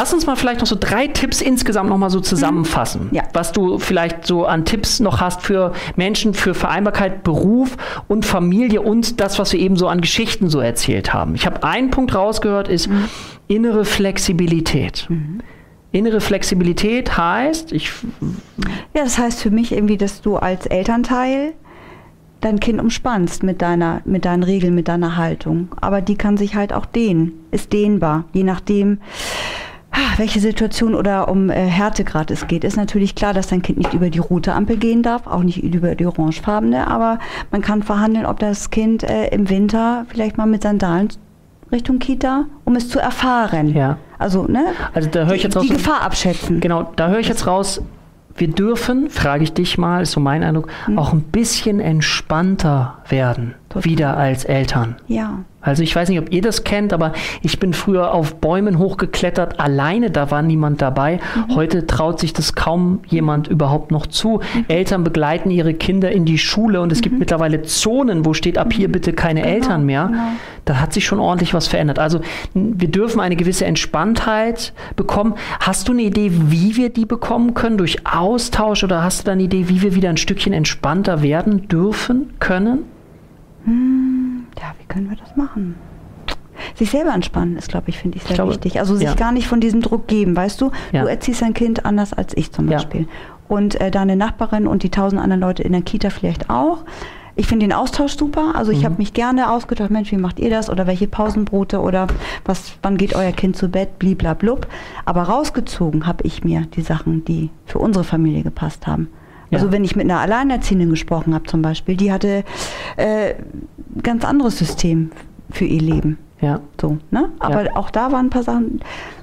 Lass uns mal vielleicht noch so drei Tipps insgesamt noch mal so zusammenfassen, Mhm. Ja. was du vielleicht so an Tipps noch hast für Menschen, für Vereinbarkeit, Beruf und Familie und das, was wir eben so an Geschichten so erzählt haben. Ich habe einen Punkt rausgehört, ist Mhm. innere Flexibilität. Innere Flexibilität heißt, ich Ja, das heißt für mich irgendwie, dass du als Elternteil dein Kind umspannst mit deiner, mit deinen Regeln, mit deiner Haltung. Aber die kann sich halt auch dehnen, ist dehnbar, je nachdem, welche Situation oder um äh, Härtegrad es geht. Ist natürlich klar, dass dein Kind nicht über die rote Ampel gehen darf, auch nicht über die orangefarbene, aber man kann verhandeln, ob das Kind äh, im Winter vielleicht mal mit Sandalen Richtung Kita, um es zu erfahren. Ja. Also, ne? Also da höre ich die, jetzt raus- die Gefahr abschätzen. Genau, da höre ich jetzt raus, wir dürfen, frage ich dich mal, ist so mein Eindruck, auch ein bisschen entspannter werden, Total. wieder als Eltern. Ja. Also ich weiß nicht, ob ihr das kennt, aber ich bin früher auf Bäumen hochgeklettert, alleine, da war niemand dabei. Heute traut sich das kaum jemand überhaupt noch zu. Eltern begleiten ihre Kinder in die Schule und es gibt mittlerweile Zonen, wo steht ab hier bitte keine Eltern mehr. genau. Da hat sich schon ordentlich was verändert. Also wir dürfen eine gewisse Entspanntheit bekommen. Hast du eine Idee, wie wir die bekommen können? Durch Austausch oder hast du da eine Idee, wie wir wieder ein Stückchen entspannter werden dürfen, können? Ja, wie können wir das machen? Sich selber entspannen ist, glaube ich, finde ich sehr glaube, wichtig. Also sich ja. gar nicht von diesem Druck geben, weißt du? Ja. Du erziehst dein Kind anders als ich zum Ja. Beispiel. Und äh, deine Nachbarin und die tausend anderen Leute in der Kita vielleicht auch. Ich finde den Austausch super. Also Mhm. ich habe mich gerne ausgetauscht, Mensch, wie macht ihr das? Oder welche Pausenbrote oder was, wann geht euer Kind zu Bett? Bliblablub. Aber rausgezogen habe ich mir die Sachen, die für unsere Familie gepasst haben. Also Ja. wenn ich mit einer Alleinerziehenden gesprochen habe zum Beispiel, die hatte äh, ganz anderes System für ihr Leben. Ja. So, ne? Aber Ja. auch da waren ein paar Sachen,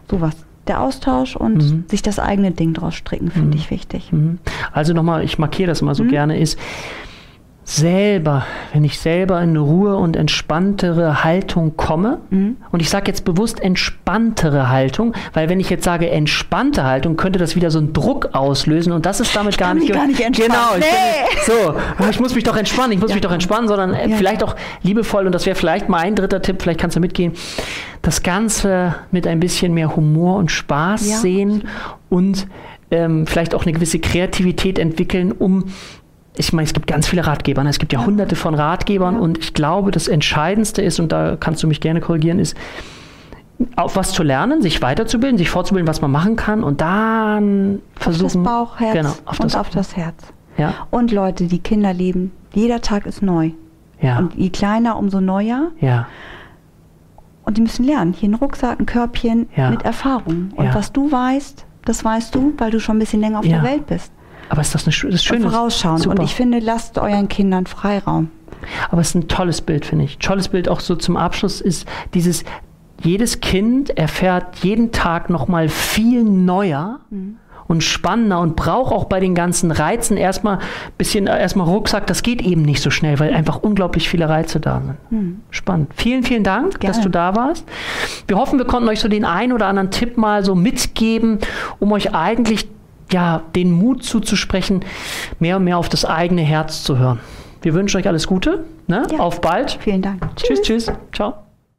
sowas. Der Austausch und Mhm. sich das eigene Ding draus stricken, finde ich wichtig. Mhm. Also nochmal, ich markiere das immer so gerne, ist selber, wenn ich selber in eine Ruhe und entspanntere Haltung komme, und ich sage jetzt bewusst entspanntere Haltung, weil wenn ich jetzt sage entspannte Haltung, könnte das wieder so einen Druck auslösen und das ist damit gar kann nicht... mich gar nicht entspannen. Genau, ich Nee. bin, so, ich muss mich doch entspannen, ich muss Ja. mich doch entspannen, sondern äh, Ja. vielleicht auch liebevoll, und das wäre vielleicht mal ein dritter Tipp, vielleicht kannst du mitgehen, das Ganze mit ein bisschen mehr Humor und Spaß Ja. sehen und ähm, vielleicht auch eine gewisse Kreativität entwickeln, um ich meine, es gibt ganz viele Ratgeber. ne? Es gibt ja, hunderte von Ratgebern Ja. und ich glaube, das Entscheidendste ist, und da kannst du mich gerne korrigieren, ist, auf was zu lernen, sich weiterzubilden, sich vorzubilden, was man machen kann und dann versuchen. auf das Bauchherz genau, auf und das, auf das Herz. Ja, Und Leute, die Kinder leben, jeder Tag ist neu. ja, Und je kleiner, umso neuer. ja, Und die müssen lernen. Hier ein Rucksack, ein Körbchen Ja. mit Erfahrung. Und Ja. was du weißt, das weißt du, weil du schon ein bisschen länger auf Ja. der Welt bist. Aber ist das, eine, das ist schön. vorausschauen. Super. Und ich finde, lasst euren Kindern Freiraum. Aber es ist ein tolles Bild, finde ich. Tolles Bild auch so zum Abschluss ist dieses, jedes Kind erfährt jeden Tag nochmal viel neuer und spannender und braucht auch bei den ganzen Reizen erstmal bisschen, äh, erstmal Rucksack. Das geht eben nicht so schnell, weil einfach unglaublich viele Reize da sind. Spannend. Vielen, vielen Dank, dass Gerne. du da warst. Wir hoffen, wir konnten euch so den einen oder anderen Tipp mal so mitgeben, um euch eigentlich ja, den Mut zuzusprechen, mehr und mehr auf das eigene Herz zu hören. Wir wünschen euch alles Gute. Ne? Ja. Auf bald. Vielen Dank. Tschüss, tschüss. Ciao.